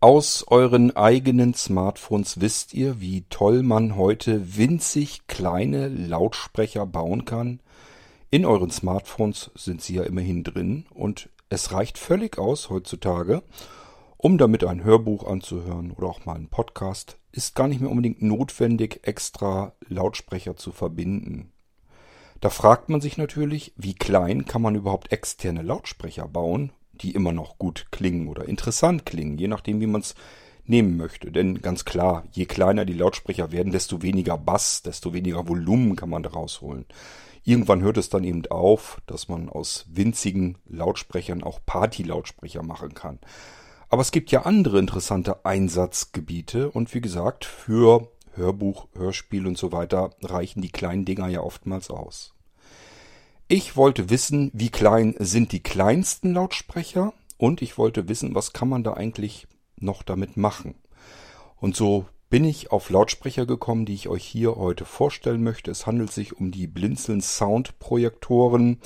Aus euren eigenen Smartphones wisst ihr, wie toll man heute winzig kleine Lautsprecher bauen kann. In euren Smartphones sind sie ja immerhin drin und es reicht völlig aus heutzutage, um damit ein Hörbuch anzuhören oder auch mal einen Podcast. Ist gar nicht mehr unbedingt notwendig, extra Lautsprecher zu verbinden. Da fragt man sich natürlich, wie klein kann man überhaupt externe Lautsprecher bauen, die immer noch gut klingen oder interessant klingen, je nachdem, wie man es nehmen möchte. Denn ganz klar, je kleiner die Lautsprecher werden, desto weniger Bass, desto weniger Volumen kann man daraus holen. Irgendwann hört es dann eben auf, dass man aus winzigen Lautsprechern auch Party-Lautsprecher machen kann. Aber es gibt ja andere interessante Einsatzgebiete und wie gesagt, für Hörbuch, Hörspiel und so weiter reichen die kleinen Dinger ja oftmals aus. Ich wollte wissen, wie klein sind die kleinsten Lautsprecher und ich wollte wissen, was kann man da eigentlich noch damit machen. Und so bin ich auf Lautsprecher gekommen, die ich euch hier heute vorstellen möchte. Es handelt sich um die Blinzeln Sound Projektoren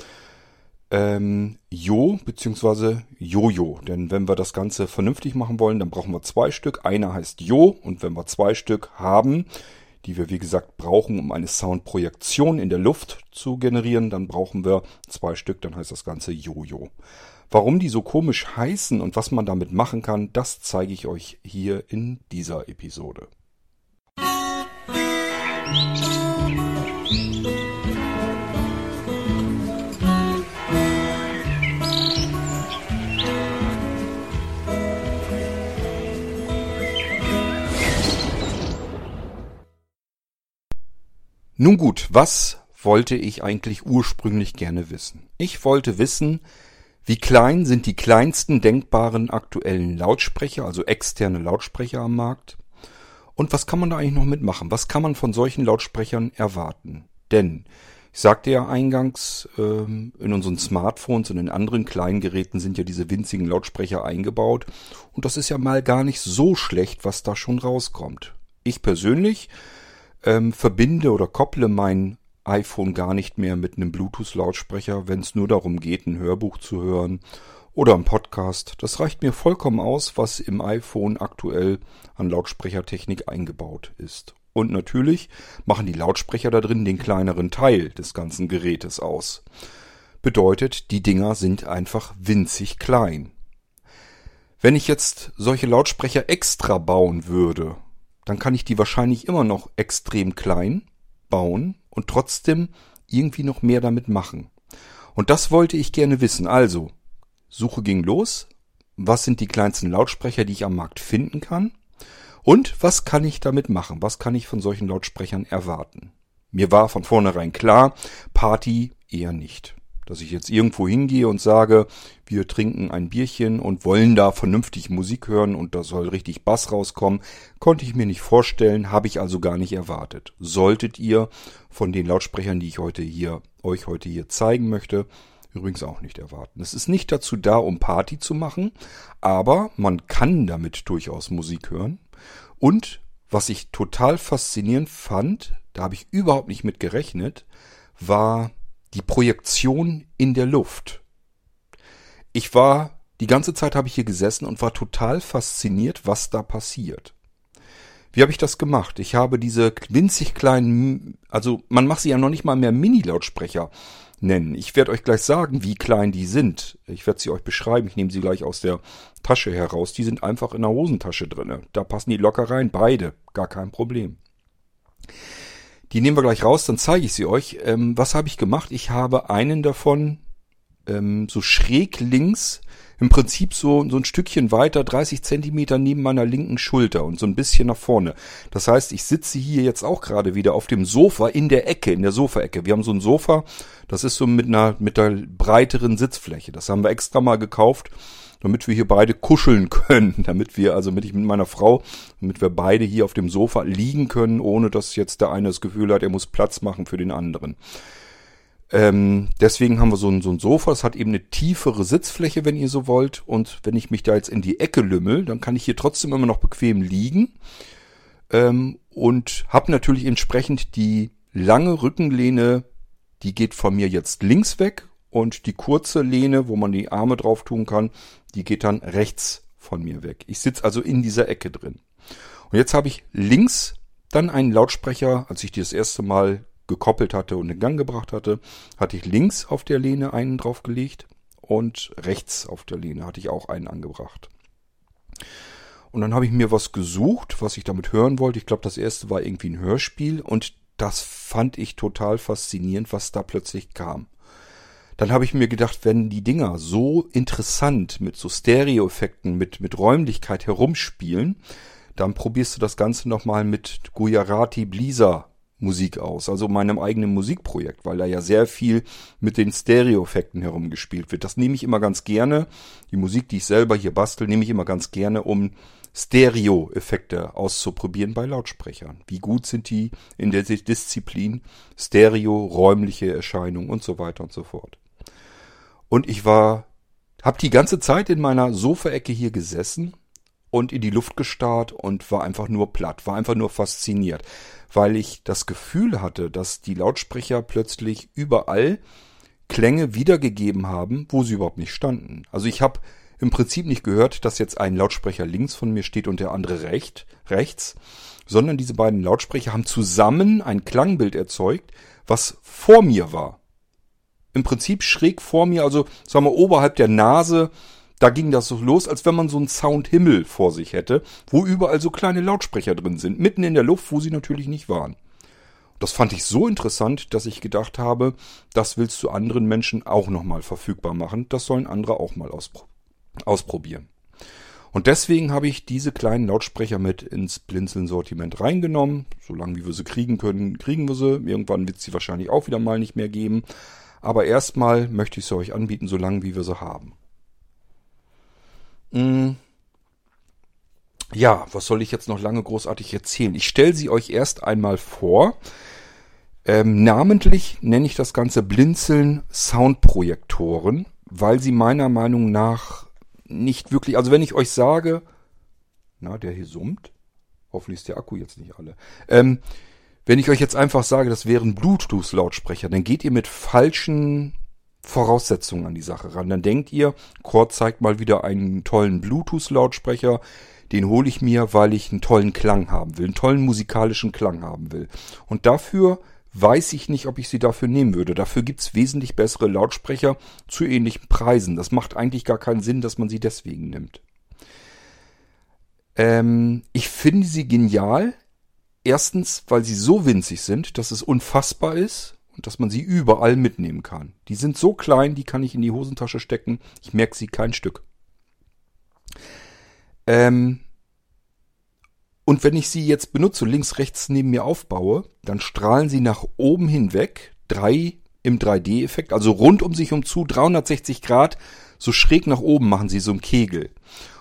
ähm, Jo bzw. Jojo. Denn wenn wir das Ganze vernünftig machen wollen, dann brauchen wir zwei Stück. Einer heißt Jo und wenn wir zwei Stück haben, die wir wie gesagt brauchen, um eine Soundprojektion in der Luft zu generieren, dann brauchen wir zwei Stück, dann heißt das Ganze Jojo. Warum die so komisch heißen und was man damit machen kann, das zeige ich euch hier in dieser Episode. Nun gut, was wollte ich eigentlich ursprünglich gerne wissen? Ich wollte wissen, wie klein sind die kleinsten denkbaren aktuellen Lautsprecher, also externe Lautsprecher am Markt? Und was kann man da eigentlich noch mitmachen? Was kann man von solchen Lautsprechern erwarten? Denn ich sagte ja eingangs, ähm, in unseren Smartphones und in anderen kleinen Geräten sind ja diese winzigen Lautsprecher eingebaut. Und das ist ja mal gar nicht so schlecht, was da schon rauskommt. Ich persönlich ähm, verbinde oder kopple mein iPhone gar nicht mehr mit einem Bluetooth-Lautsprecher, wenn es nur darum geht, ein Hörbuch zu hören oder ein Podcast. Das reicht mir vollkommen aus, was im iPhone aktuell an Lautsprechertechnik eingebaut ist. Und natürlich machen die Lautsprecher da drin den kleineren Teil des ganzen Gerätes aus. Bedeutet, die Dinger sind einfach winzig klein. Wenn ich jetzt solche Lautsprecher extra bauen würde, dann kann ich die wahrscheinlich immer noch extrem klein bauen und trotzdem irgendwie noch mehr damit machen. Und das wollte ich gerne wissen. Also, Suche ging los. Was sind die kleinsten Lautsprecher, die ich am Markt finden kann? Und was kann ich damit machen? Was kann ich von solchen Lautsprechern erwarten? Mir war von vornherein klar, Party eher nicht dass ich jetzt irgendwo hingehe und sage, wir trinken ein Bierchen und wollen da vernünftig Musik hören und da soll richtig Bass rauskommen, konnte ich mir nicht vorstellen, habe ich also gar nicht erwartet. Solltet ihr von den Lautsprechern, die ich heute hier, euch heute hier zeigen möchte, übrigens auch nicht erwarten. Es ist nicht dazu da, um Party zu machen, aber man kann damit durchaus Musik hören. Und was ich total faszinierend fand, da habe ich überhaupt nicht mit gerechnet, war die Projektion in der Luft. Ich war, die ganze Zeit habe ich hier gesessen und war total fasziniert, was da passiert. Wie habe ich das gemacht? Ich habe diese winzig kleinen, also man macht sie ja noch nicht mal mehr Mini-Lautsprecher nennen. Ich werde euch gleich sagen, wie klein die sind. Ich werde sie euch beschreiben. Ich nehme sie gleich aus der Tasche heraus. Die sind einfach in der Hosentasche drinne. Da passen die locker rein, beide, gar kein Problem. Die nehmen wir gleich raus, dann zeige ich sie euch. Ähm, was habe ich gemacht? Ich habe einen davon ähm, so schräg links, im Prinzip so, so ein Stückchen weiter, 30 Zentimeter neben meiner linken Schulter und so ein bisschen nach vorne. Das heißt, ich sitze hier jetzt auch gerade wieder auf dem Sofa in der Ecke, in der Sofaecke. Wir haben so ein Sofa, das ist so mit einer, mit einer breiteren Sitzfläche. Das haben wir extra mal gekauft damit wir hier beide kuscheln können, damit wir, also mit ich mit meiner Frau, damit wir beide hier auf dem Sofa liegen können, ohne dass jetzt der eine das Gefühl hat, er muss Platz machen für den anderen. Ähm, deswegen haben wir so ein, so ein Sofa, es hat eben eine tiefere Sitzfläche, wenn ihr so wollt. Und wenn ich mich da jetzt in die Ecke lümmel, dann kann ich hier trotzdem immer noch bequem liegen. Ähm, und habe natürlich entsprechend die lange Rückenlehne, die geht von mir jetzt links weg und die kurze Lehne, wo man die Arme drauf tun kann, die geht dann rechts von mir weg. Ich sitze also in dieser Ecke drin. Und jetzt habe ich links dann einen Lautsprecher, als ich die das erste Mal gekoppelt hatte und in Gang gebracht hatte, hatte ich links auf der Lehne einen draufgelegt und rechts auf der Lehne hatte ich auch einen angebracht. Und dann habe ich mir was gesucht, was ich damit hören wollte. Ich glaube, das erste war irgendwie ein Hörspiel und das fand ich total faszinierend, was da plötzlich kam. Dann habe ich mir gedacht, wenn die Dinger so interessant mit so Stereo-Effekten, mit, mit Räumlichkeit herumspielen, dann probierst du das Ganze nochmal mit Gujarati Blisa Musik aus, also meinem eigenen Musikprojekt, weil da ja sehr viel mit den Stereo-Effekten herumgespielt wird. Das nehme ich immer ganz gerne. Die Musik, die ich selber hier bastel, nehme ich immer ganz gerne, um Stereo-Effekte auszuprobieren bei Lautsprechern. Wie gut sind die in der Disziplin Stereo, räumliche Erscheinung und so weiter und so fort. Und ich war, hab die ganze Zeit in meiner Sofaecke hier gesessen und in die Luft gestarrt und war einfach nur platt, war einfach nur fasziniert, weil ich das Gefühl hatte, dass die Lautsprecher plötzlich überall Klänge wiedergegeben haben, wo sie überhaupt nicht standen. Also ich habe im Prinzip nicht gehört, dass jetzt ein Lautsprecher links von mir steht und der andere recht, rechts, sondern diese beiden Lautsprecher haben zusammen ein Klangbild erzeugt, was vor mir war. Im Prinzip schräg vor mir, also sagen wir oberhalb der Nase da ging das so los, als wenn man so einen Soundhimmel vor sich hätte, wo überall so kleine Lautsprecher drin sind, mitten in der Luft, wo sie natürlich nicht waren. Das fand ich so interessant, dass ich gedacht habe, das willst du anderen Menschen auch nochmal verfügbar machen. Das sollen andere auch mal auspro ausprobieren. Und deswegen habe ich diese kleinen Lautsprecher mit ins Blinzeln-Sortiment reingenommen. Solange wie wir sie kriegen können, kriegen wir sie. Irgendwann wird es sie wahrscheinlich auch wieder mal nicht mehr geben. Aber erstmal möchte ich sie euch anbieten, solange wie wir sie haben. Mm. Ja, was soll ich jetzt noch lange großartig erzählen? Ich stelle sie euch erst einmal vor. Ähm, namentlich nenne ich das Ganze Blinzeln Soundprojektoren, weil sie meiner Meinung nach nicht wirklich, also wenn ich euch sage, na, der hier summt, hoffentlich ist der Akku jetzt nicht alle. Ähm, wenn ich euch jetzt einfach sage, das wären Bluetooth-Lautsprecher, dann geht ihr mit falschen Voraussetzungen an die Sache ran. Dann denkt ihr, Cord zeigt mal wieder einen tollen Bluetooth-Lautsprecher. Den hole ich mir, weil ich einen tollen Klang haben will, einen tollen musikalischen Klang haben will. Und dafür weiß ich nicht, ob ich sie dafür nehmen würde. Dafür gibt's wesentlich bessere Lautsprecher zu ähnlichen Preisen. Das macht eigentlich gar keinen Sinn, dass man sie deswegen nimmt. Ähm, ich finde sie genial. Erstens, weil sie so winzig sind, dass es unfassbar ist und dass man sie überall mitnehmen kann. Die sind so klein, die kann ich in die Hosentasche stecken. Ich merke sie kein Stück. Ähm und wenn ich sie jetzt benutze, links, rechts neben mir aufbaue, dann strahlen sie nach oben hinweg, drei im 3D-Effekt, also rund um sich um zu, 360 Grad, so schräg nach oben machen sie so einen Kegel.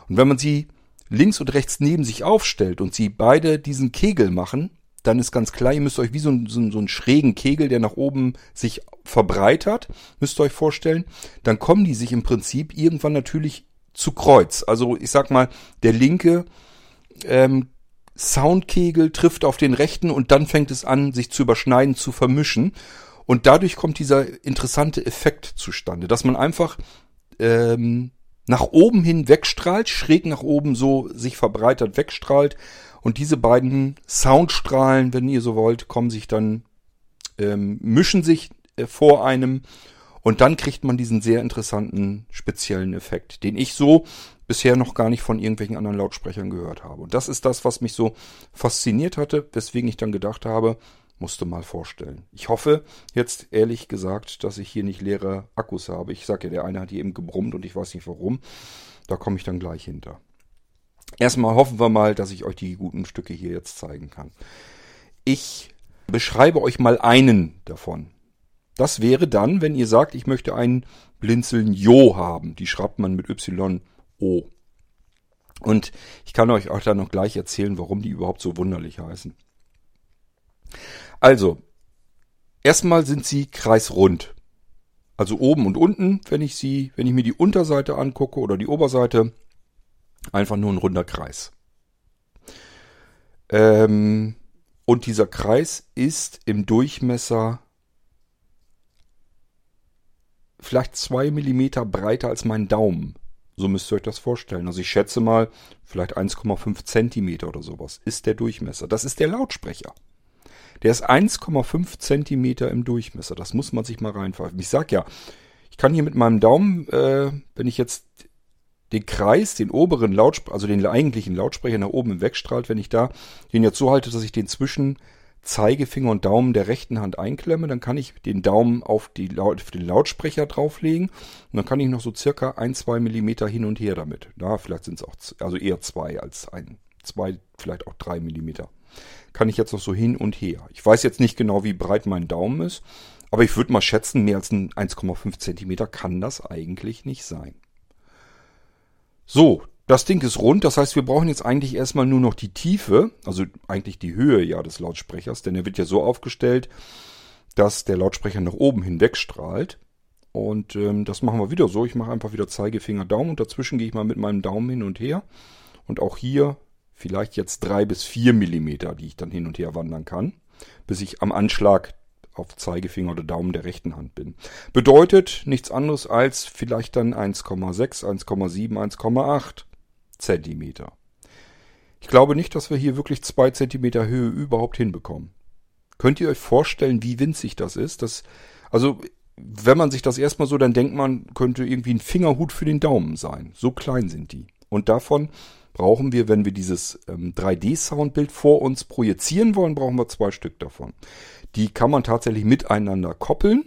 Und wenn man sie links und rechts neben sich aufstellt und sie beide diesen Kegel machen, dann ist ganz klar, ihr müsst euch wie so, so, so einen schrägen Kegel, der nach oben sich verbreitert, müsst ihr euch vorstellen. Dann kommen die sich im Prinzip irgendwann natürlich zu Kreuz. Also ich sag mal, der linke ähm, Soundkegel trifft auf den rechten und dann fängt es an, sich zu überschneiden, zu vermischen. Und dadurch kommt dieser interessante Effekt zustande, dass man einfach ähm, nach oben hin wegstrahlt, schräg nach oben so sich verbreitert wegstrahlt und diese beiden Soundstrahlen, wenn ihr so wollt, kommen sich dann, ähm, mischen sich äh, vor einem und dann kriegt man diesen sehr interessanten speziellen Effekt, den ich so bisher noch gar nicht von irgendwelchen anderen Lautsprechern gehört habe. Und das ist das, was mich so fasziniert hatte, weswegen ich dann gedacht habe, musste mal vorstellen. Ich hoffe jetzt ehrlich gesagt, dass ich hier nicht leere Akkus habe. Ich sage ja, der eine hat hier eben gebrummt und ich weiß nicht warum. Da komme ich dann gleich hinter. Erstmal hoffen wir mal, dass ich euch die guten Stücke hier jetzt zeigen kann. Ich beschreibe euch mal einen davon. Das wäre dann, wenn ihr sagt, ich möchte einen Blinzeln Jo haben. Die schreibt man mit Y-O. Und ich kann euch auch dann noch gleich erzählen, warum die überhaupt so wunderlich heißen. Also, erstmal sind sie kreisrund. Also oben und unten, wenn ich sie, wenn ich mir die Unterseite angucke oder die Oberseite, Einfach nur ein runder Kreis. Ähm, und dieser Kreis ist im Durchmesser vielleicht zwei Millimeter breiter als mein Daumen. So müsst ihr euch das vorstellen. Also ich schätze mal, vielleicht 1,5 Zentimeter oder sowas ist der Durchmesser. Das ist der Lautsprecher. Der ist 1,5 Zentimeter im Durchmesser. Das muss man sich mal reinpfeifen. Ich sag ja, ich kann hier mit meinem Daumen, äh, wenn ich jetzt den Kreis, den oberen Lautsprecher, also den eigentlichen Lautsprecher nach oben wegstrahlt, wenn ich da den jetzt so halte, dass ich den zwischen Zeigefinger und Daumen der rechten Hand einklemme, dann kann ich den Daumen auf, die, auf den Lautsprecher drauflegen und dann kann ich noch so circa ein, zwei Millimeter hin und her damit. Da vielleicht sind es auch, also eher zwei als ein, zwei, vielleicht auch drei Millimeter. Kann ich jetzt noch so hin und her. Ich weiß jetzt nicht genau, wie breit mein Daumen ist, aber ich würde mal schätzen, mehr als ein 1,5 Zentimeter kann das eigentlich nicht sein. So, das Ding ist rund, das heißt, wir brauchen jetzt eigentlich erstmal nur noch die Tiefe, also eigentlich die Höhe ja des Lautsprechers, denn er wird ja so aufgestellt, dass der Lautsprecher nach oben hinweg strahlt. Und ähm, das machen wir wieder so. Ich mache einfach wieder Zeigefinger, Daumen und dazwischen gehe ich mal mit meinem Daumen hin und her. Und auch hier vielleicht jetzt drei bis vier Millimeter, die ich dann hin und her wandern kann, bis ich am Anschlag auf Zeigefinger oder Daumen der rechten Hand bin. Bedeutet nichts anderes als vielleicht dann 1,6, 1,7, 1,8 Zentimeter. Ich glaube nicht, dass wir hier wirklich zwei Zentimeter Höhe überhaupt hinbekommen. Könnt ihr euch vorstellen, wie winzig das ist? Das, also, wenn man sich das erstmal so, dann denkt man, könnte irgendwie ein Fingerhut für den Daumen sein. So klein sind die. Und davon brauchen wir, wenn wir dieses ähm, 3D-Soundbild vor uns projizieren wollen, brauchen wir zwei Stück davon. Die kann man tatsächlich miteinander koppeln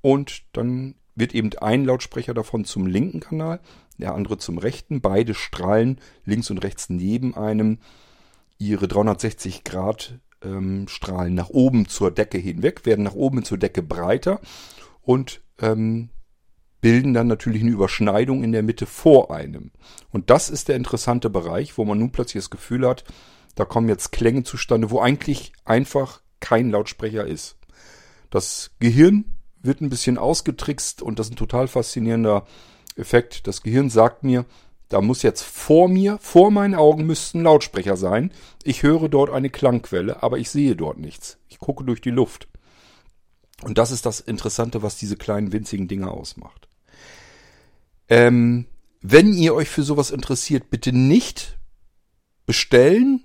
und dann wird eben ein Lautsprecher davon zum linken Kanal, der andere zum rechten. Beide strahlen links und rechts neben einem ihre 360 Grad ähm, Strahlen nach oben zur Decke hinweg, werden nach oben zur Decke breiter und ähm, bilden dann natürlich eine Überschneidung in der Mitte vor einem. Und das ist der interessante Bereich, wo man nun plötzlich das Gefühl hat, da kommen jetzt Klänge zustande, wo eigentlich einfach kein Lautsprecher ist. Das Gehirn wird ein bisschen ausgetrickst und das ist ein total faszinierender Effekt. Das Gehirn sagt mir, da muss jetzt vor mir, vor meinen Augen müssten Lautsprecher sein. Ich höre dort eine Klangquelle, aber ich sehe dort nichts. Ich gucke durch die Luft. Und das ist das Interessante, was diese kleinen winzigen Dinger ausmacht. Ähm, wenn ihr euch für sowas interessiert, bitte nicht bestellen,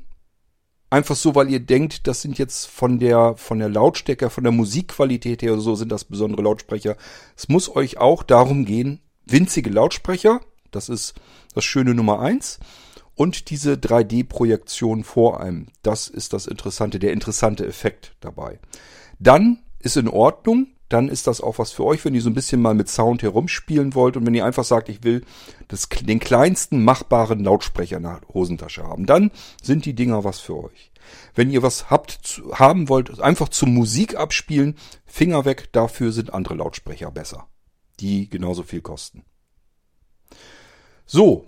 einfach so, weil ihr denkt, das sind jetzt von der, von der Lautstärke, von der Musikqualität her oder so, sind das besondere Lautsprecher. Es muss euch auch darum gehen, winzige Lautsprecher, das ist das schöne Nummer eins, und diese 3D-Projektion vor einem. Das ist das Interessante, der interessante Effekt dabei. Dann ist in Ordnung, dann ist das auch was für euch, wenn ihr so ein bisschen mal mit Sound herumspielen wollt und wenn ihr einfach sagt, ich will das, den kleinsten machbaren Lautsprecher in der Hosentasche haben, dann sind die Dinger was für euch. Wenn ihr was habt, zu, haben wollt, einfach zum Musik abspielen, Finger weg, dafür sind andere Lautsprecher besser, die genauso viel kosten. So,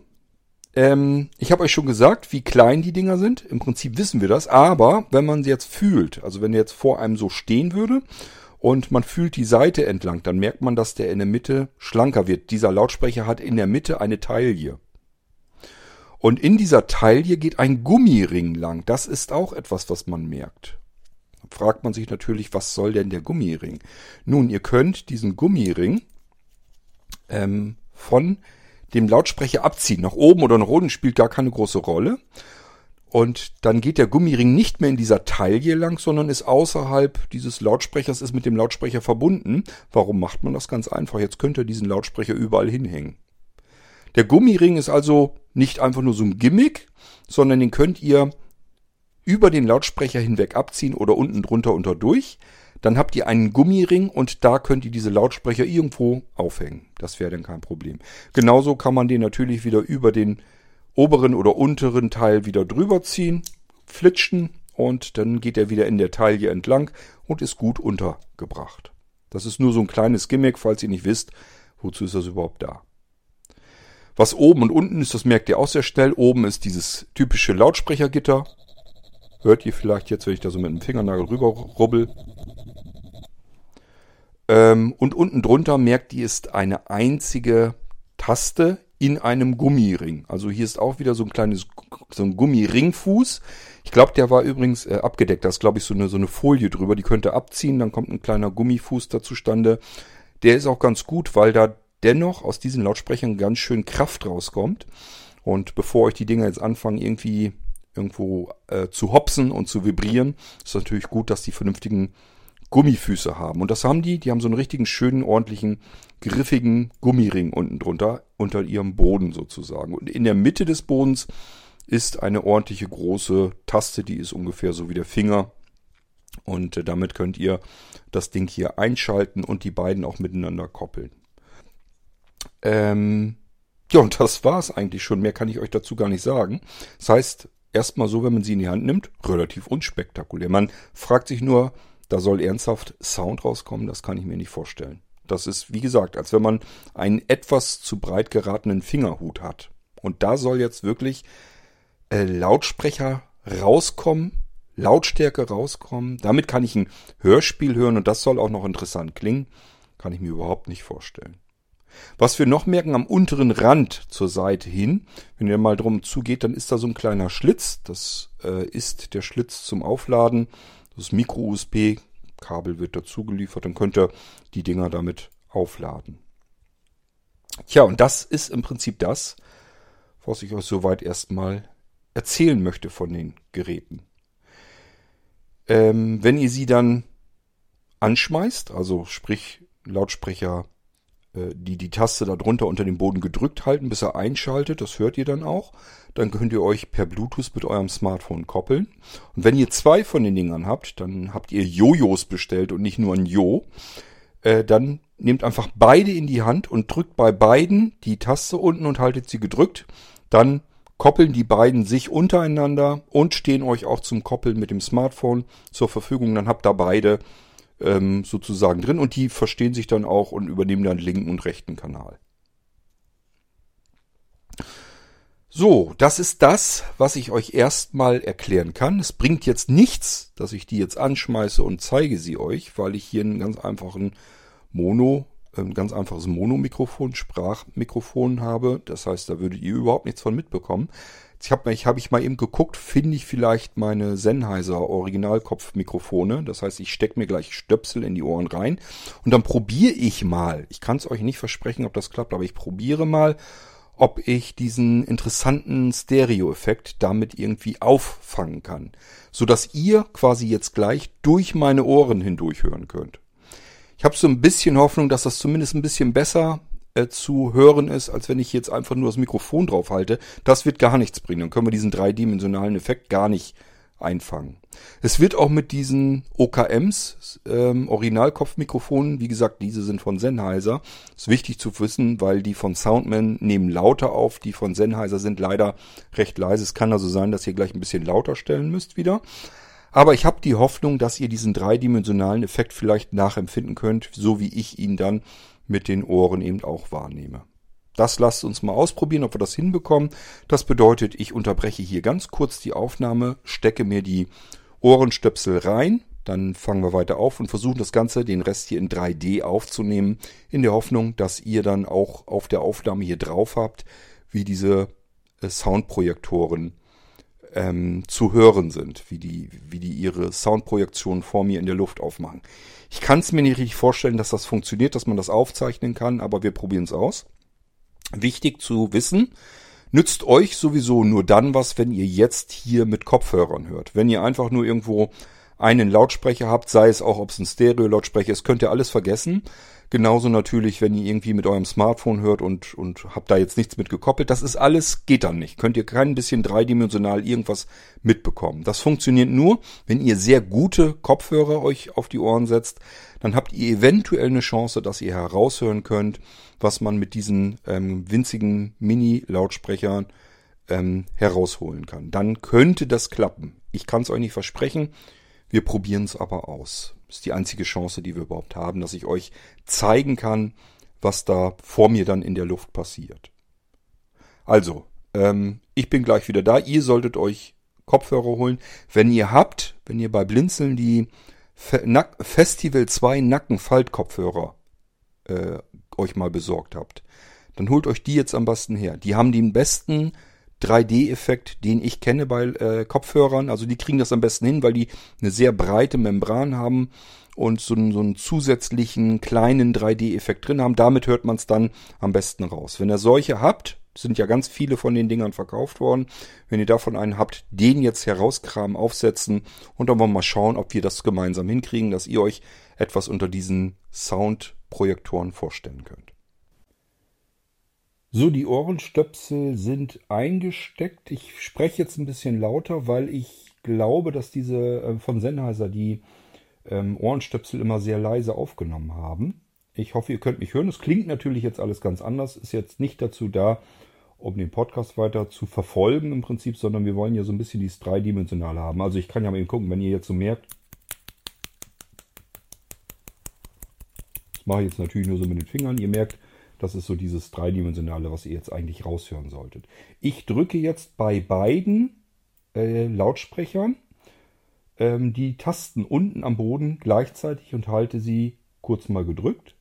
ähm, ich habe euch schon gesagt, wie klein die Dinger sind. Im Prinzip wissen wir das, aber wenn man sie jetzt fühlt, also wenn er jetzt vor einem so stehen würde und man fühlt die Seite entlang, dann merkt man, dass der in der Mitte schlanker wird. Dieser Lautsprecher hat in der Mitte eine Taille. Und in dieser Taille geht ein Gummiring lang. Das ist auch etwas, was man merkt. Fragt man sich natürlich, was soll denn der Gummiring? Nun, ihr könnt diesen Gummiring ähm, von dem Lautsprecher abziehen. Nach oben oder nach unten spielt gar keine große Rolle. Und dann geht der Gummiring nicht mehr in dieser Taille lang, sondern ist außerhalb dieses Lautsprechers, ist mit dem Lautsprecher verbunden. Warum macht man das ganz einfach? Jetzt könnt ihr diesen Lautsprecher überall hinhängen. Der Gummiring ist also nicht einfach nur so ein Gimmick, sondern den könnt ihr über den Lautsprecher hinweg abziehen oder unten drunter unter durch. Dann habt ihr einen Gummiring und da könnt ihr diese Lautsprecher irgendwo aufhängen. Das wäre dann kein Problem. Genauso kann man den natürlich wieder über den oberen oder unteren Teil wieder drüber ziehen, flitschen und dann geht er wieder in der Taille entlang und ist gut untergebracht. Das ist nur so ein kleines Gimmick, falls ihr nicht wisst, wozu ist das überhaupt da. Was oben und unten ist, das merkt ihr auch sehr schnell. Oben ist dieses typische Lautsprechergitter. Hört ihr vielleicht jetzt, wenn ich da so mit dem Fingernagel rüber rubbel. Ähm, und unten drunter merkt ihr, ist eine einzige Taste in einem Gummiring. Also hier ist auch wieder so ein kleines, so ein Gummiringfuß. Ich glaube, der war übrigens äh, abgedeckt. Da ist, glaube ich, so eine, so eine Folie drüber. Die könnt ihr abziehen, dann kommt ein kleiner Gummifuß da zustande. Der ist auch ganz gut, weil da dennoch aus diesen Lautsprechern ganz schön Kraft rauskommt. Und bevor euch die Dinger jetzt anfangen, irgendwie irgendwo äh, zu hopsen und zu vibrieren, ist natürlich gut, dass die vernünftigen Gummifüße haben. Und das haben die, die haben so einen richtigen schönen, ordentlichen, griffigen Gummiring unten drunter, unter ihrem Boden sozusagen. Und in der Mitte des Bodens ist eine ordentliche große Taste, die ist ungefähr so wie der Finger. Und äh, damit könnt ihr das Ding hier einschalten und die beiden auch miteinander koppeln. Ähm, ja, und das war's eigentlich schon. Mehr kann ich euch dazu gar nicht sagen. Das heißt, erstmal so, wenn man sie in die Hand nimmt, relativ unspektakulär. Man fragt sich nur, da soll ernsthaft Sound rauskommen, das kann ich mir nicht vorstellen. Das ist, wie gesagt, als wenn man einen etwas zu breit geratenen Fingerhut hat. Und da soll jetzt wirklich äh, Lautsprecher rauskommen, Lautstärke rauskommen. Damit kann ich ein Hörspiel hören und das soll auch noch interessant klingen. Kann ich mir überhaupt nicht vorstellen. Was wir noch merken am unteren Rand zur Seite hin, wenn ihr mal drum zugeht, dann ist da so ein kleiner Schlitz. Das äh, ist der Schlitz zum Aufladen. Das Micro-USB-Kabel wird dazu geliefert. Dann könnt ihr die Dinger damit aufladen. Tja, und das ist im Prinzip das, was ich euch soweit erstmal erzählen möchte von den Geräten. Ähm, wenn ihr sie dann anschmeißt, also sprich Lautsprecher die die Taste darunter unter dem Boden gedrückt halten, bis er einschaltet. Das hört ihr dann auch. Dann könnt ihr euch per Bluetooth mit eurem Smartphone koppeln. Und wenn ihr zwei von den Dingern habt, dann habt ihr Jojos bestellt und nicht nur ein Jo. Äh, dann nehmt einfach beide in die Hand und drückt bei beiden die Taste unten und haltet sie gedrückt. Dann koppeln die beiden sich untereinander und stehen euch auch zum Koppeln mit dem Smartphone zur Verfügung. Dann habt ihr beide ähm, sozusagen drin und die verstehen sich dann auch und übernehmen dann linken und rechten Kanal. So, das ist das, was ich euch erstmal erklären kann. Es bringt jetzt nichts, dass ich die jetzt anschmeiße und zeige sie euch, weil ich hier einen ganz einfachen Mono, ein ganz einfaches Mono-Mikrofon, Sprachmikrofon habe. Das heißt, da würdet ihr überhaupt nichts von mitbekommen. Ich habe ich, hab ich mal eben geguckt, finde ich vielleicht meine Sennheiser Originalkopfmikrofone. Das heißt, ich stecke mir gleich Stöpsel in die Ohren rein und dann probiere ich mal. Ich kann es euch nicht versprechen, ob das klappt, aber ich probiere mal, ob ich diesen interessanten Stereo-Effekt damit irgendwie auffangen kann, so dass ihr quasi jetzt gleich durch meine Ohren hindurch hören könnt. Ich habe so ein bisschen Hoffnung, dass das zumindest ein bisschen besser äh, zu hören ist, als wenn ich jetzt einfach nur das Mikrofon drauf halte. Das wird gar nichts bringen. Dann können wir diesen dreidimensionalen Effekt gar nicht einfangen. Es wird auch mit diesen OKMs, ähm, Originalkopfmikrofonen, wie gesagt, diese sind von Sennheiser. Ist wichtig zu wissen, weil die von Soundman nehmen lauter auf, die von Sennheiser sind leider recht leise. Es kann also sein, dass ihr gleich ein bisschen lauter stellen müsst wieder. Aber ich habe die Hoffnung, dass ihr diesen dreidimensionalen Effekt vielleicht nachempfinden könnt, so wie ich ihn dann mit den Ohren eben auch wahrnehme. Das lasst uns mal ausprobieren, ob wir das hinbekommen. Das bedeutet, ich unterbreche hier ganz kurz die Aufnahme, stecke mir die Ohrenstöpsel rein, dann fangen wir weiter auf und versuchen das Ganze, den Rest hier in 3D aufzunehmen, in der Hoffnung, dass ihr dann auch auf der Aufnahme hier drauf habt, wie diese äh, Soundprojektoren ähm, zu hören sind, wie die, wie die ihre Soundprojektion vor mir in der Luft aufmachen. Ich kann es mir nicht richtig vorstellen, dass das funktioniert, dass man das aufzeichnen kann, aber wir probieren es aus. Wichtig zu wissen, nützt euch sowieso nur dann was, wenn ihr jetzt hier mit Kopfhörern hört. Wenn ihr einfach nur irgendwo einen Lautsprecher habt, sei es auch, ob es ein Stereo-Lautsprecher ist, könnt ihr alles vergessen. Genauso natürlich, wenn ihr irgendwie mit eurem Smartphone hört und, und habt da jetzt nichts mit gekoppelt. Das ist alles, geht dann nicht. Könnt ihr kein bisschen dreidimensional irgendwas mitbekommen. Das funktioniert nur, wenn ihr sehr gute Kopfhörer euch auf die Ohren setzt. Dann habt ihr eventuell eine Chance, dass ihr heraushören könnt, was man mit diesen ähm, winzigen Mini-Lautsprechern ähm, herausholen kann. Dann könnte das klappen. Ich kann es euch nicht versprechen. Wir probieren es aber aus. Ist die einzige Chance, die wir überhaupt haben, dass ich euch zeigen kann, was da vor mir dann in der Luft passiert. Also, ähm, ich bin gleich wieder da. Ihr solltet euch Kopfhörer holen. Wenn ihr habt, wenn ihr bei Blinzeln die Festival 2 Nackenfaltkopfhörer äh, euch mal besorgt habt, dann holt euch die jetzt am besten her. Die haben den besten 3D-Effekt, den ich kenne bei äh, Kopfhörern. Also die kriegen das am besten hin, weil die eine sehr breite Membran haben und so einen, so einen zusätzlichen kleinen 3D-Effekt drin haben. Damit hört man es dann am besten raus. Wenn ihr solche habt, sind ja ganz viele von den Dingern verkauft worden. Wenn ihr davon einen habt, den jetzt herauskramen, aufsetzen und dann wollen wir mal schauen, ob wir das gemeinsam hinkriegen, dass ihr euch etwas unter diesen Soundprojektoren vorstellen könnt. So, die Ohrenstöpsel sind eingesteckt. Ich spreche jetzt ein bisschen lauter, weil ich glaube, dass diese äh, von Sennheiser die ähm, Ohrenstöpsel immer sehr leise aufgenommen haben. Ich hoffe, ihr könnt mich hören. Es klingt natürlich jetzt alles ganz anders. Ist jetzt nicht dazu da, um den Podcast weiter zu verfolgen im Prinzip, sondern wir wollen ja so ein bisschen dieses Dreidimensionale haben. Also ich kann ja mal eben gucken, wenn ihr jetzt so merkt, das mache ich jetzt natürlich nur so mit den Fingern, ihr merkt, das ist so dieses Dreidimensionale, was ihr jetzt eigentlich raushören solltet. Ich drücke jetzt bei beiden äh, Lautsprechern ähm, die Tasten unten am Boden gleichzeitig und halte sie kurz mal gedrückt.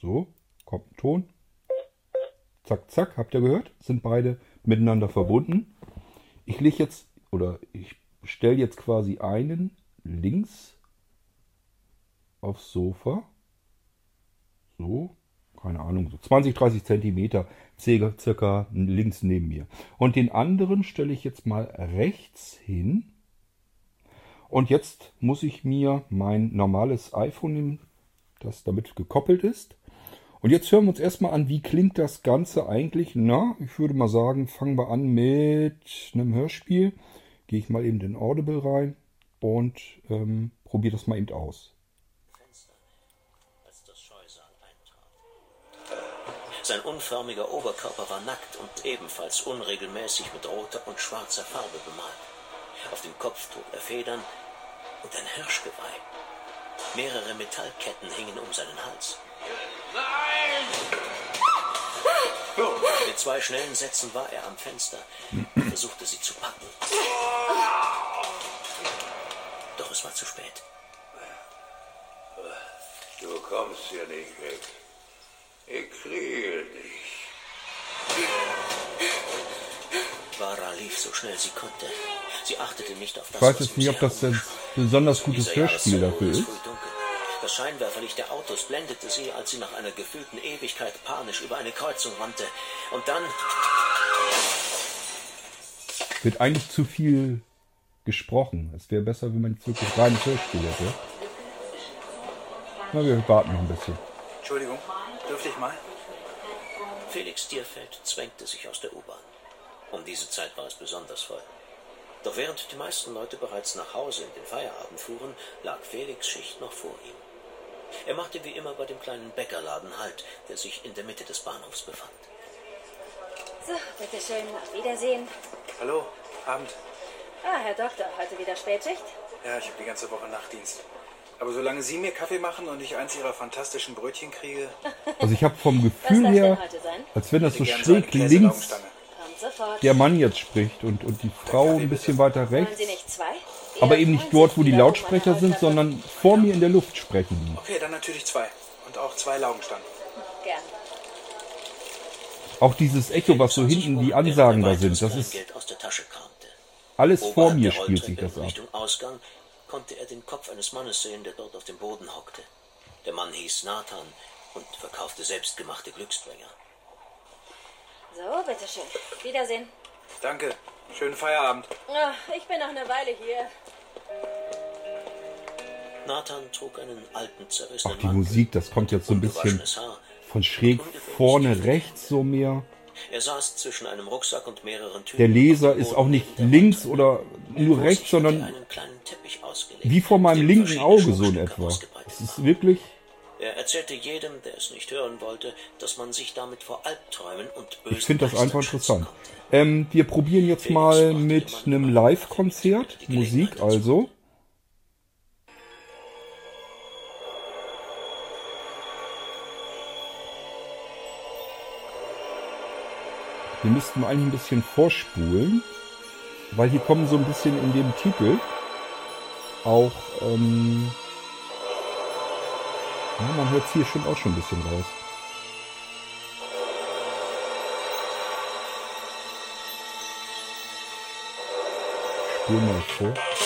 So, kommt ein Ton. Zack, zack, habt ihr gehört? Sind beide miteinander verbunden. Ich lege jetzt oder ich stelle jetzt quasi einen links aufs Sofa. So, keine Ahnung, so 20, 30 Zentimeter circa links neben mir. Und den anderen stelle ich jetzt mal rechts hin. Und jetzt muss ich mir mein normales iPhone nehmen, das damit gekoppelt ist. Und jetzt hören wir uns erstmal an, wie klingt das Ganze eigentlich. Na, ich würde mal sagen, fangen wir an mit einem Hörspiel. Gehe ich mal eben in Audible rein und ähm, probiere das mal eben aus. Sein unförmiger Oberkörper war nackt und ebenfalls unregelmäßig mit roter und schwarzer Farbe bemalt. Auf dem Kopf trug er Federn und ein Hirschgeweih. Mehrere Metallketten hingen um seinen Hals. Nein! Mit zwei schnellen Sätzen war er am Fenster und versuchte sie zu packen. Doch es war zu spät. Du kommst hier nicht weg. Ich kriege dich. Vara lief so schnell sie konnte. Sie achtete nicht auf das, Ich weiß jetzt nicht, ob das ein besonders gutes Hörspiel dafür ist. Das Scheinwerferlicht der Autos blendete sie, als sie nach einer gefühlten Ewigkeit panisch über eine Kreuzung rannte. Und dann wird eigentlich zu viel gesprochen. Es wäre besser, wenn man jetzt wirklich reines Hörspiel hätte. Na, wir warten noch ein bisschen. Entschuldigung, dürfte ich mal? Felix Dierfeld zwängte sich aus der U-Bahn. Um diese Zeit war es besonders voll. Doch während die meisten Leute bereits nach Hause in den Feierabend fuhren, lag Felix Schicht noch vor ihm. Er machte wie immer bei dem kleinen Bäckerladen Halt, der sich in der Mitte des Bahnhofs befand. So, bitteschön, auf Wiedersehen. Hallo, Abend. Ah, Herr Doktor, heute wieder Spätschicht? Ja, ich habe die ganze Woche Nachtdienst. Aber solange Sie mir Kaffee machen und ich eins Ihrer fantastischen Brötchen kriege, Also ich habe vom Gefühl her, als wenn das so schräg links der Mann jetzt spricht und, und die Frau ein bisschen weiter rechts. Sie nicht zwei? Aber eben nicht 90 dort, wo die Lautsprecher sind, sondern vor mir in der Luft sprechen. Okay, dann natürlich zwei. Und auch zwei Laugenstangen. Gern. Auch dieses Echo, was so hinten die Ansagen da sind, das ist alles vor mir spielt sich das ab. Konnte er den Kopf eines Mannes sehen, der dort auf dem Boden hockte. Der Mann hieß Nathan und verkaufte selbstgemachte Glücksbringer. So, bitteschön. Wiedersehen. Danke. Schönen Feierabend. Ah, ich bin noch eine Weile hier. Nathan trug einen alten, Auch zerrissenen die Mantel Musik, das kommt jetzt so ein bisschen von schräg vorne rechts so mehr. Er saß zwischen einem Rucksack und mehreren Tüten. Der Leser ist auch nicht links oder nur rechts, er sondern wie vor meinem linken Auge so in etwa. Es ist wirklich, Er erzählte jedem, der es nicht hören wollte, dass man sich damit vor Albträumen und bösen ich finde das einfach interessant. Ähm, wir probieren jetzt mal mit einem Live-Konzert, Musik also. Wir müssten eigentlich ein bisschen vorspulen, weil hier kommen so ein bisschen in dem Titel auch, ähm, ja, man hört es hier schon auch schon ein bisschen raus. Spulen mal vor.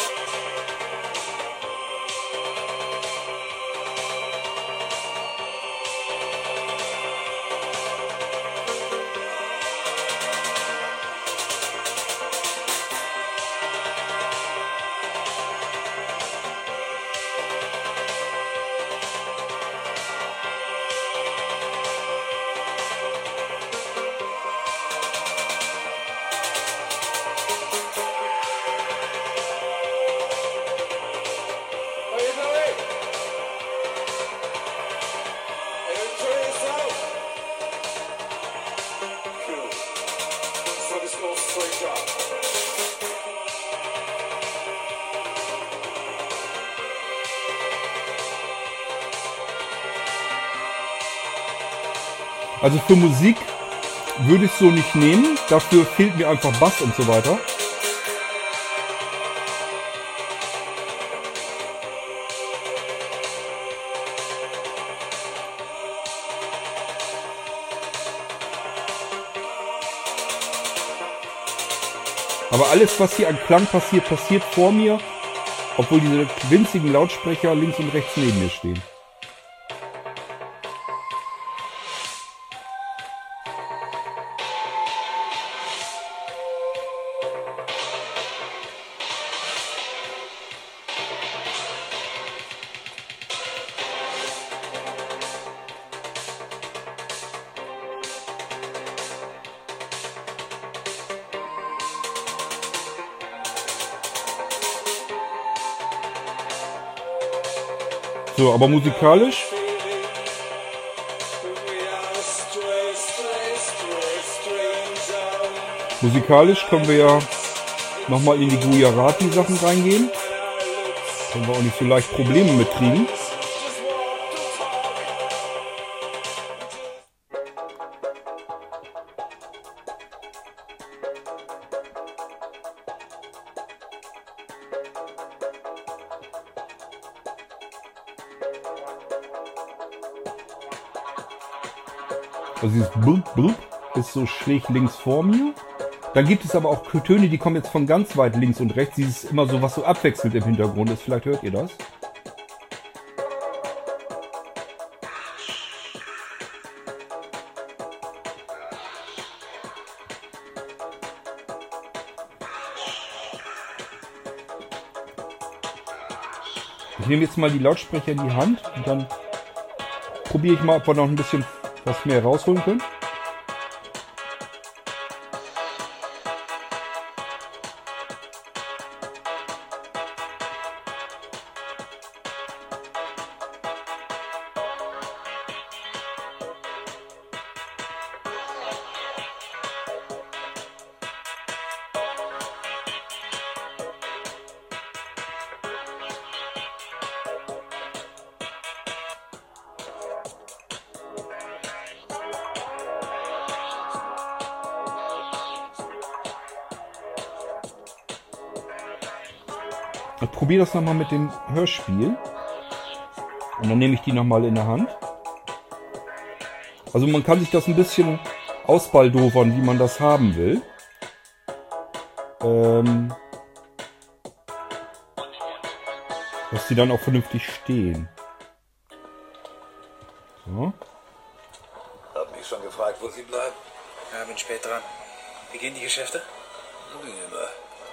Also für Musik würde ich so nicht nehmen. Dafür fehlt mir einfach Bass und so weiter. Aber alles, was hier an Klang passiert, passiert vor mir, obwohl diese winzigen Lautsprecher links und rechts neben mir stehen. Aber musikalisch. Musikalisch können wir ja nochmal in die Gujarati-Sachen reingehen. Können wir auch nicht so leicht Probleme mitkriegen. Blub, Blub ist so schräg links vor mir. Dann gibt es aber auch Töne, die kommen jetzt von ganz weit links und rechts. Dieses immer so, was so abwechselnd im Hintergrund ist. Vielleicht hört ihr das. Ich nehme jetzt mal die Lautsprecher in die Hand und dann probiere ich mal, ob wir noch ein bisschen was mehr rausholen können. Probiere das nochmal mit dem Hörspiel. Und dann nehme ich die nochmal in der Hand. Also man kann sich das ein bisschen ausbaldovern, wie man das haben will. Ähm, dass die dann auch vernünftig stehen. So. Hab mich schon gefragt, wo Sie bleiben. Ja, bin spät dran. Wie gehen die Geschäfte? Wie immer.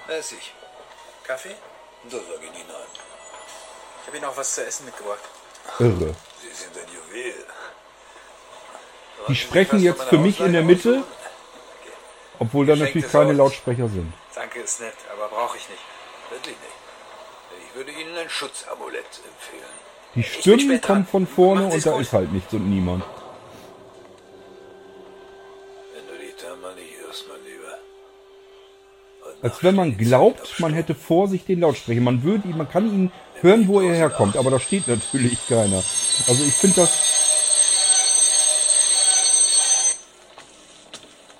Mäßig. Kaffee? Das nie nein. Ich habe Ihnen auch was zu essen mitgebracht. Irre. Sie sind ein Juwel. Die sprechen jetzt für mich in der Mitte, obwohl da natürlich keine Lautsprecher sind. Danke, ist nett, aber brauche ich nicht. Wirklich nicht. Ich würde Ihnen ein Schutzamulett empfehlen. Die Stimmen kommen von vorne und da ist halt nichts und niemand. Als wenn man glaubt, man hätte vor sich den Lautsprecher. Man würde ihn, man kann ihn hören, wo er herkommt, aber da steht natürlich keiner. Also ich finde das,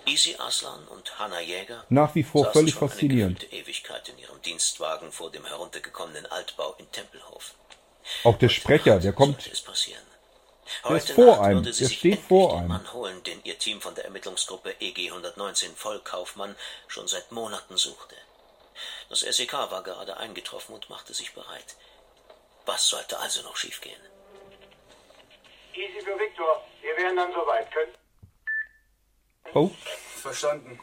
Easy Aslan und Hanna Jäger Nach wie vor völlig faszinierend. Ewigkeit in ihrem Dienstwagen vor dem heruntergekommenen Altbau in Tempelhof. auch der Sprecher, der kommt. Der ist Heute vor Nacht einem, würde sie der sich steht vor den einem. Mann holen, den ihr Team von der Ermittlungsgruppe EG 119 Vollkaufmann schon seit Monaten suchte. Das SEK war gerade eingetroffen und machte sich bereit. Was sollte also noch schiefgehen? Easy für Victor. Wir wären dann soweit. Können. Oh, Verstanden.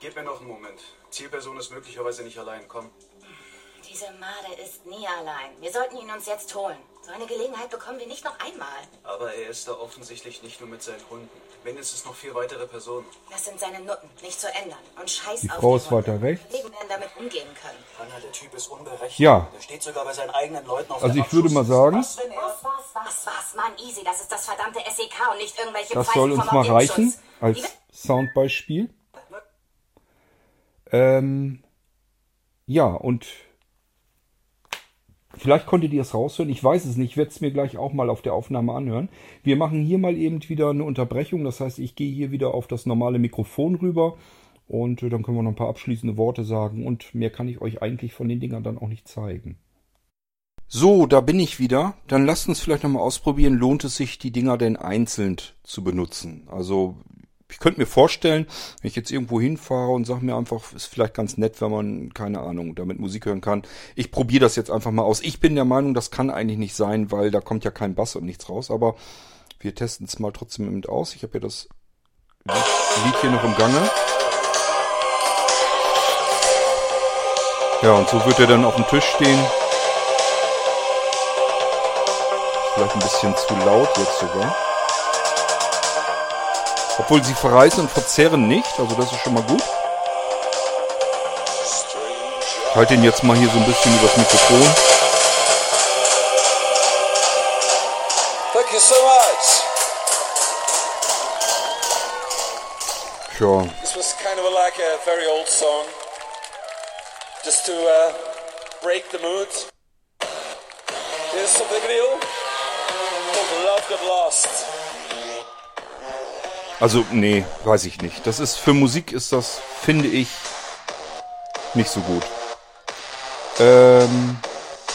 Gib mir noch einen Moment. Zielperson ist möglicherweise nicht allein. Komm. Diese Made ist nie allein. Wir sollten ihn uns jetzt holen. So eine Gelegenheit bekommen wir nicht noch einmal. Aber er ist da offensichtlich nicht nur mit seinen Hunden. Mindestens noch vier weitere Personen. Das sind seine Nutten, nicht zu ändern. Und scheiß Die auf Frau die ist weiter rechts. Damit umgehen können. Hanna, der Typ ist unberechenbar. Ja. Der steht sogar bei seinen eigenen Leuten auf also ich würde mal sagen, Was, wenn. Was, was, was, Mann, easy. Das ist das verdammte SEK und nicht irgendwelche das Pfeifen soll uns mal reichen als Soundbeispiel. Ähm, ja, und vielleicht konntet ihr es raushören. Ich weiß es nicht. Ich werde es mir gleich auch mal auf der Aufnahme anhören. Wir machen hier mal eben wieder eine Unterbrechung. Das heißt, ich gehe hier wieder auf das normale Mikrofon rüber. Und äh, dann können wir noch ein paar abschließende Worte sagen. Und mehr kann ich euch eigentlich von den Dingern dann auch nicht zeigen. So, da bin ich wieder. Dann lasst uns vielleicht nochmal ausprobieren, lohnt es sich, die Dinger denn einzeln zu benutzen? Also, ich könnte mir vorstellen, wenn ich jetzt irgendwo hinfahre und sage mir einfach, ist vielleicht ganz nett, wenn man, keine Ahnung, damit Musik hören kann. Ich probiere das jetzt einfach mal aus. Ich bin der Meinung, das kann eigentlich nicht sein, weil da kommt ja kein Bass und nichts raus. Aber wir testen es mal trotzdem mit aus. Ich habe ja das Lied hier noch im Gange. Ja, und so wird er dann auf dem Tisch stehen. Vielleicht ein bisschen zu laut jetzt sogar. Obwohl sie verreißen und verzerren nicht, also das ist schon mal gut. Ich halte ihn jetzt mal hier so ein bisschen übers Mikrofon. Thank you so much. Tja, This was kind of like a very old song. Just to uh, break the mood. Here's something new. Called Love Got Lost. Also nee, weiß ich nicht. Das ist für Musik ist das, finde ich, nicht so gut. Ähm,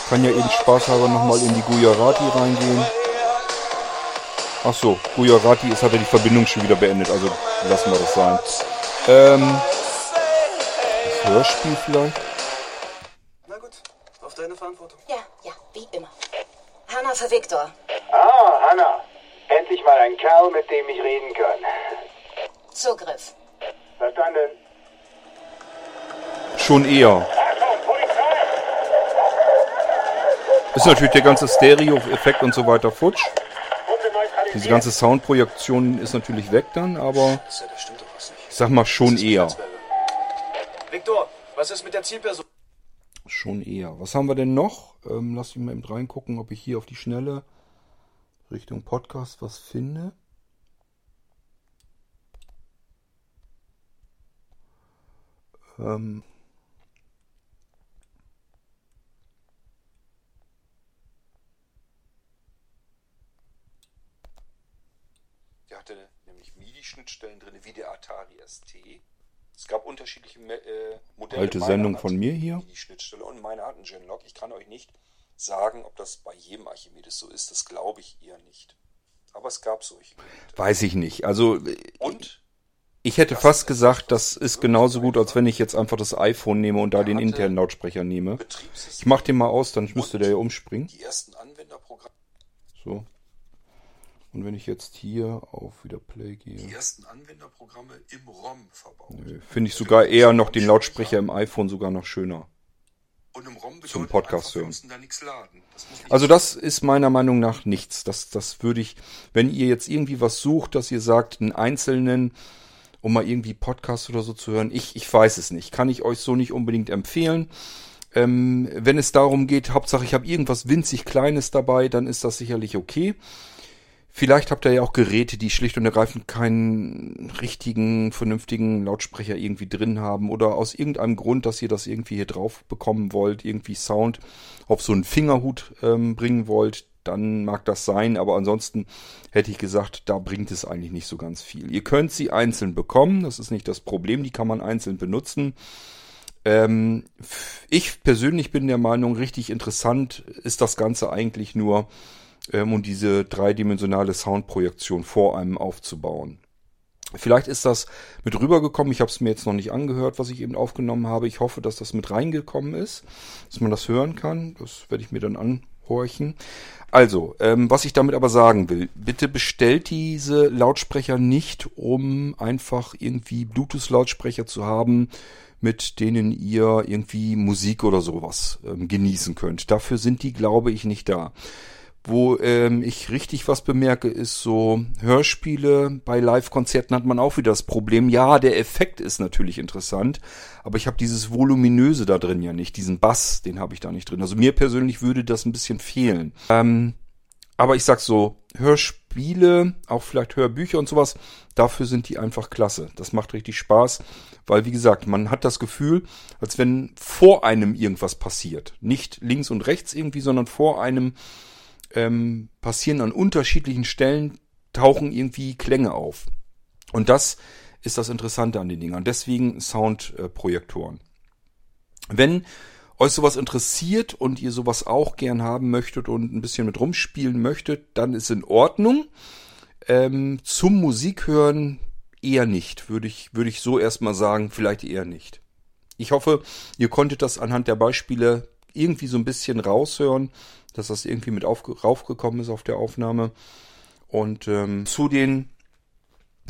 kann ja eben spaßhalber nochmal in die Gujarati reingehen. Ach so, Gujarati ist, hat er die Verbindung schon wieder beendet, also lassen wir das sein. Ähm, das Hörspiel vielleicht? Na gut, auf deine Verantwortung. Ja, ja, wie immer. Hanna für Victor. Kerl, mit dem ich reden kann. Zugriff. Verstanden? Schon eher. Ist natürlich der ganze Stereo-Effekt und so weiter futsch. Diese ganze Soundprojektion ist natürlich weg dann, aber was ich sag mal schon eher. Victor, was ist mit der Zielperson? Schon eher. Was haben wir denn noch? Ähm, lass mich mal eben reingucken, ob ich hier auf die Schnelle Richtung Podcast was finde. Ähm. Der hatte nämlich MIDI-Schnittstellen drin, wie der Atari ST. Es gab unterschiedliche äh, Modelle. Alte Meiner Sendung von mir hier. Die Schnittstelle und meine hat einen Genlock. Ich kann euch nicht sagen, ob das bei jedem Archimedes so ist. Das glaube ich eher nicht. Aber es gab solche. Weiß ich nicht. Also Und ich hätte fast gesagt, das ist genauso gut, als wenn ich jetzt einfach das iPhone nehme und da den internen Lautsprecher nehme. Ich mach den mal aus, dann müsste der ja umspringen. Die ersten Anwenderprogramme. So. Und wenn ich jetzt hier auf wieder Play Die gehe, ersten Anwenderprogramme im ROM verbaut. finde ich sogar eher noch den Lautsprecher im iPhone sogar noch schöner. Und im ROM zum Podcast hören. da Also das ist meiner Meinung nach nichts. Das, das würde ich, wenn ihr jetzt irgendwie was sucht, dass ihr sagt, einen einzelnen, um mal irgendwie Podcast oder so zu hören, ich, ich weiß es nicht. Kann ich euch so nicht unbedingt empfehlen. Ähm, wenn es darum geht, Hauptsache ich habe irgendwas winzig Kleines dabei, dann ist das sicherlich okay. Vielleicht habt ihr ja auch Geräte, die schlicht und ergreifend keinen richtigen, vernünftigen Lautsprecher irgendwie drin haben oder aus irgendeinem Grund, dass ihr das irgendwie hier drauf bekommen wollt, irgendwie Sound auf so einen Fingerhut ähm, bringen wollt, dann mag das sein, aber ansonsten hätte ich gesagt, da bringt es eigentlich nicht so ganz viel. Ihr könnt sie einzeln bekommen, das ist nicht das Problem, die kann man einzeln benutzen. Ähm, ich persönlich bin der Meinung, richtig interessant ist das Ganze eigentlich nur, ähm, um diese dreidimensionale Soundprojektion vor einem aufzubauen. Vielleicht ist das mit rübergekommen. Ich habe es mir jetzt noch nicht angehört, was ich eben aufgenommen habe. Ich hoffe, dass das mit reingekommen ist, dass man das hören kann. Das werde ich mir dann anhorchen. Also, ähm, was ich damit aber sagen will, bitte bestellt diese Lautsprecher nicht, um einfach irgendwie Bluetooth-Lautsprecher zu haben, mit denen ihr irgendwie Musik oder sowas ähm, genießen könnt. Dafür sind die, glaube ich, nicht da. Wo ähm, ich richtig was bemerke, ist so Hörspiele. Bei Live-Konzerten hat man auch wieder das Problem. Ja, der Effekt ist natürlich interessant, aber ich habe dieses Voluminöse da drin ja nicht. Diesen Bass, den habe ich da nicht drin. Also mir persönlich würde das ein bisschen fehlen. Ähm, aber ich sag so, Hörspiele, auch vielleicht Hörbücher und sowas, dafür sind die einfach klasse. Das macht richtig Spaß, weil wie gesagt, man hat das Gefühl, als wenn vor einem irgendwas passiert. Nicht links und rechts irgendwie, sondern vor einem ähm, passieren an unterschiedlichen Stellen, tauchen irgendwie Klänge auf. Und das ist das Interessante an den Dingern. Deswegen Soundprojektoren. Wenn euch sowas interessiert und ihr sowas auch gern haben möchtet und ein bisschen mit rumspielen möchtet, dann ist in Ordnung. Ähm, zum Musik hören eher nicht, würde ich, würde ich so erstmal sagen, vielleicht eher nicht. Ich hoffe, ihr konntet das anhand der Beispiele irgendwie so ein bisschen raushören, dass das irgendwie mit auf, raufgekommen ist auf der Aufnahme. Und ähm, zu den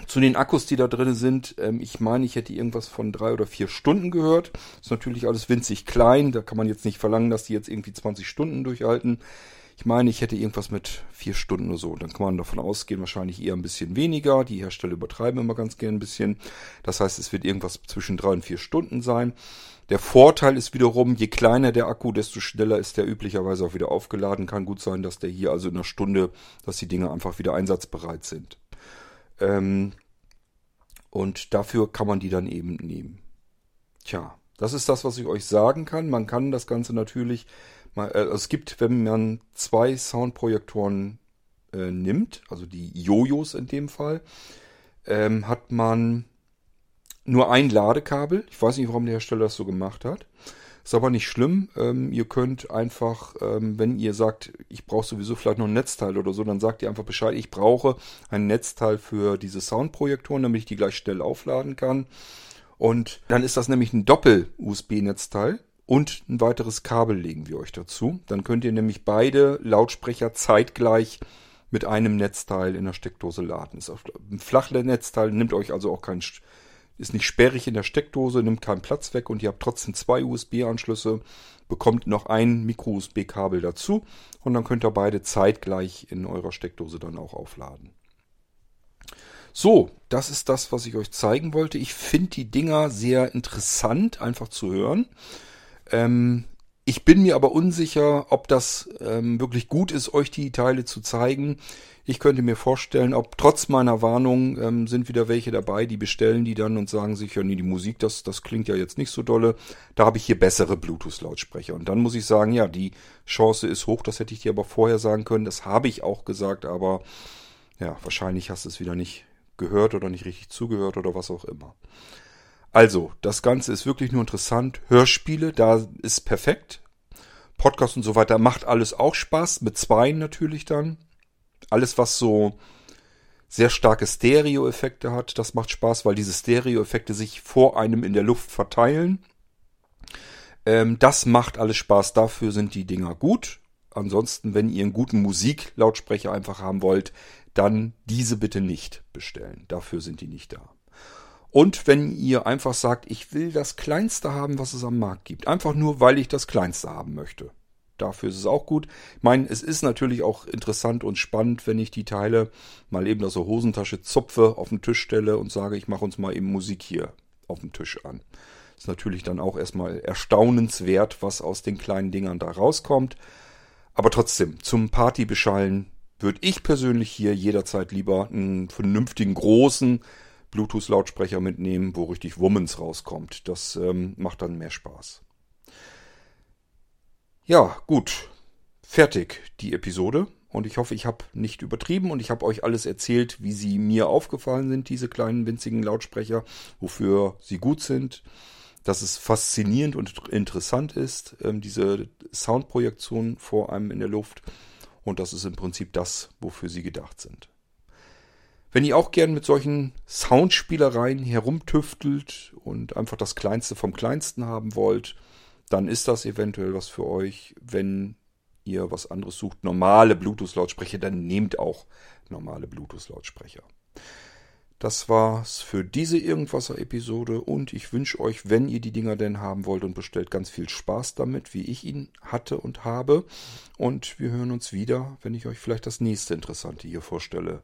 zu den Akkus, die da drin sind, ähm, ich meine, ich hätte irgendwas von drei oder vier Stunden gehört. Ist natürlich alles winzig klein, da kann man jetzt nicht verlangen, dass die jetzt irgendwie 20 Stunden durchhalten. Ich meine, ich hätte irgendwas mit vier Stunden oder so. Dann kann man davon ausgehen, wahrscheinlich eher ein bisschen weniger. Die Hersteller übertreiben immer ganz gern ein bisschen. Das heißt, es wird irgendwas zwischen drei und vier Stunden sein. Der Vorteil ist wiederum, je kleiner der Akku, desto schneller ist der üblicherweise auch wieder aufgeladen. Kann gut sein, dass der hier also in einer Stunde, dass die Dinge einfach wieder einsatzbereit sind. Ähm, und dafür kann man die dann eben nehmen. Tja, das ist das, was ich euch sagen kann. Man kann das Ganze natürlich, es gibt, wenn man zwei Soundprojektoren äh, nimmt, also die Jojos in dem Fall, ähm, hat man nur ein Ladekabel. Ich weiß nicht, warum der Hersteller das so gemacht hat. Ist aber nicht schlimm. Ähm, ihr könnt einfach, ähm, wenn ihr sagt, ich brauche sowieso vielleicht noch ein Netzteil oder so, dann sagt ihr einfach Bescheid, ich brauche ein Netzteil für diese Soundprojektoren, damit ich die gleich schnell aufladen kann. Und dann ist das nämlich ein Doppel-USB-Netzteil und ein weiteres Kabel legen wir euch dazu. Dann könnt ihr nämlich beide Lautsprecher zeitgleich mit einem Netzteil in der Steckdose laden. Ein Flachnetzteil nimmt euch also auch keinen ist nicht sperrig in der Steckdose, nimmt keinen Platz weg und ihr habt trotzdem zwei USB-Anschlüsse, bekommt noch ein Micro-USB-Kabel dazu und dann könnt ihr beide zeitgleich in eurer Steckdose dann auch aufladen. So, das ist das, was ich euch zeigen wollte. Ich finde die Dinger sehr interessant, einfach zu hören. Ähm, ich bin mir aber unsicher, ob das ähm, wirklich gut ist, euch die Teile zu zeigen. Ich könnte mir vorstellen, ob trotz meiner Warnung ähm, sind wieder welche dabei, die bestellen die dann und sagen sich, ja nee, die Musik, das, das klingt ja jetzt nicht so dolle. Da habe ich hier bessere Bluetooth-Lautsprecher. Und dann muss ich sagen, ja, die Chance ist hoch, das hätte ich dir aber vorher sagen können. Das habe ich auch gesagt, aber ja, wahrscheinlich hast du es wieder nicht gehört oder nicht richtig zugehört oder was auch immer. Also, das Ganze ist wirklich nur interessant. Hörspiele, da ist perfekt. Podcast und so weiter macht alles auch Spaß. Mit zwei natürlich dann. Alles, was so sehr starke Stereo-Effekte hat, das macht Spaß, weil diese Stereo-Effekte sich vor einem in der Luft verteilen. Ähm, das macht alles Spaß. Dafür sind die Dinger gut. Ansonsten, wenn ihr einen guten Musiklautsprecher einfach haben wollt, dann diese bitte nicht bestellen. Dafür sind die nicht da. Und wenn ihr einfach sagt, ich will das Kleinste haben, was es am Markt gibt. Einfach nur, weil ich das Kleinste haben möchte. Dafür ist es auch gut. Ich meine, es ist natürlich auch interessant und spannend, wenn ich die Teile mal eben aus der Hosentasche zupfe, auf den Tisch stelle und sage, ich mache uns mal eben Musik hier auf dem Tisch an. Ist natürlich dann auch erstmal erstaunenswert, was aus den kleinen Dingern da rauskommt. Aber trotzdem, zum Partybeschallen würde ich persönlich hier jederzeit lieber einen vernünftigen großen Bluetooth-Lautsprecher mitnehmen, wo richtig Womans rauskommt. Das ähm, macht dann mehr Spaß. Ja, gut. Fertig die Episode. Und ich hoffe, ich habe nicht übertrieben und ich habe euch alles erzählt, wie sie mir aufgefallen sind, diese kleinen winzigen Lautsprecher, wofür sie gut sind, dass es faszinierend und interessant ist, ähm, diese Soundprojektion vor einem in der Luft. Und das ist im Prinzip das, wofür sie gedacht sind. Wenn ihr auch gern mit solchen Soundspielereien herumtüftelt und einfach das Kleinste vom Kleinsten haben wollt, dann ist das eventuell was für euch. Wenn ihr was anderes sucht, normale Bluetooth-Lautsprecher, dann nehmt auch normale Bluetooth-Lautsprecher. Das war's für diese Irgendwasser-Episode und ich wünsche euch, wenn ihr die Dinger denn haben wollt und bestellt, ganz viel Spaß damit, wie ich ihn hatte und habe. Und wir hören uns wieder, wenn ich euch vielleicht das nächste Interessante hier vorstelle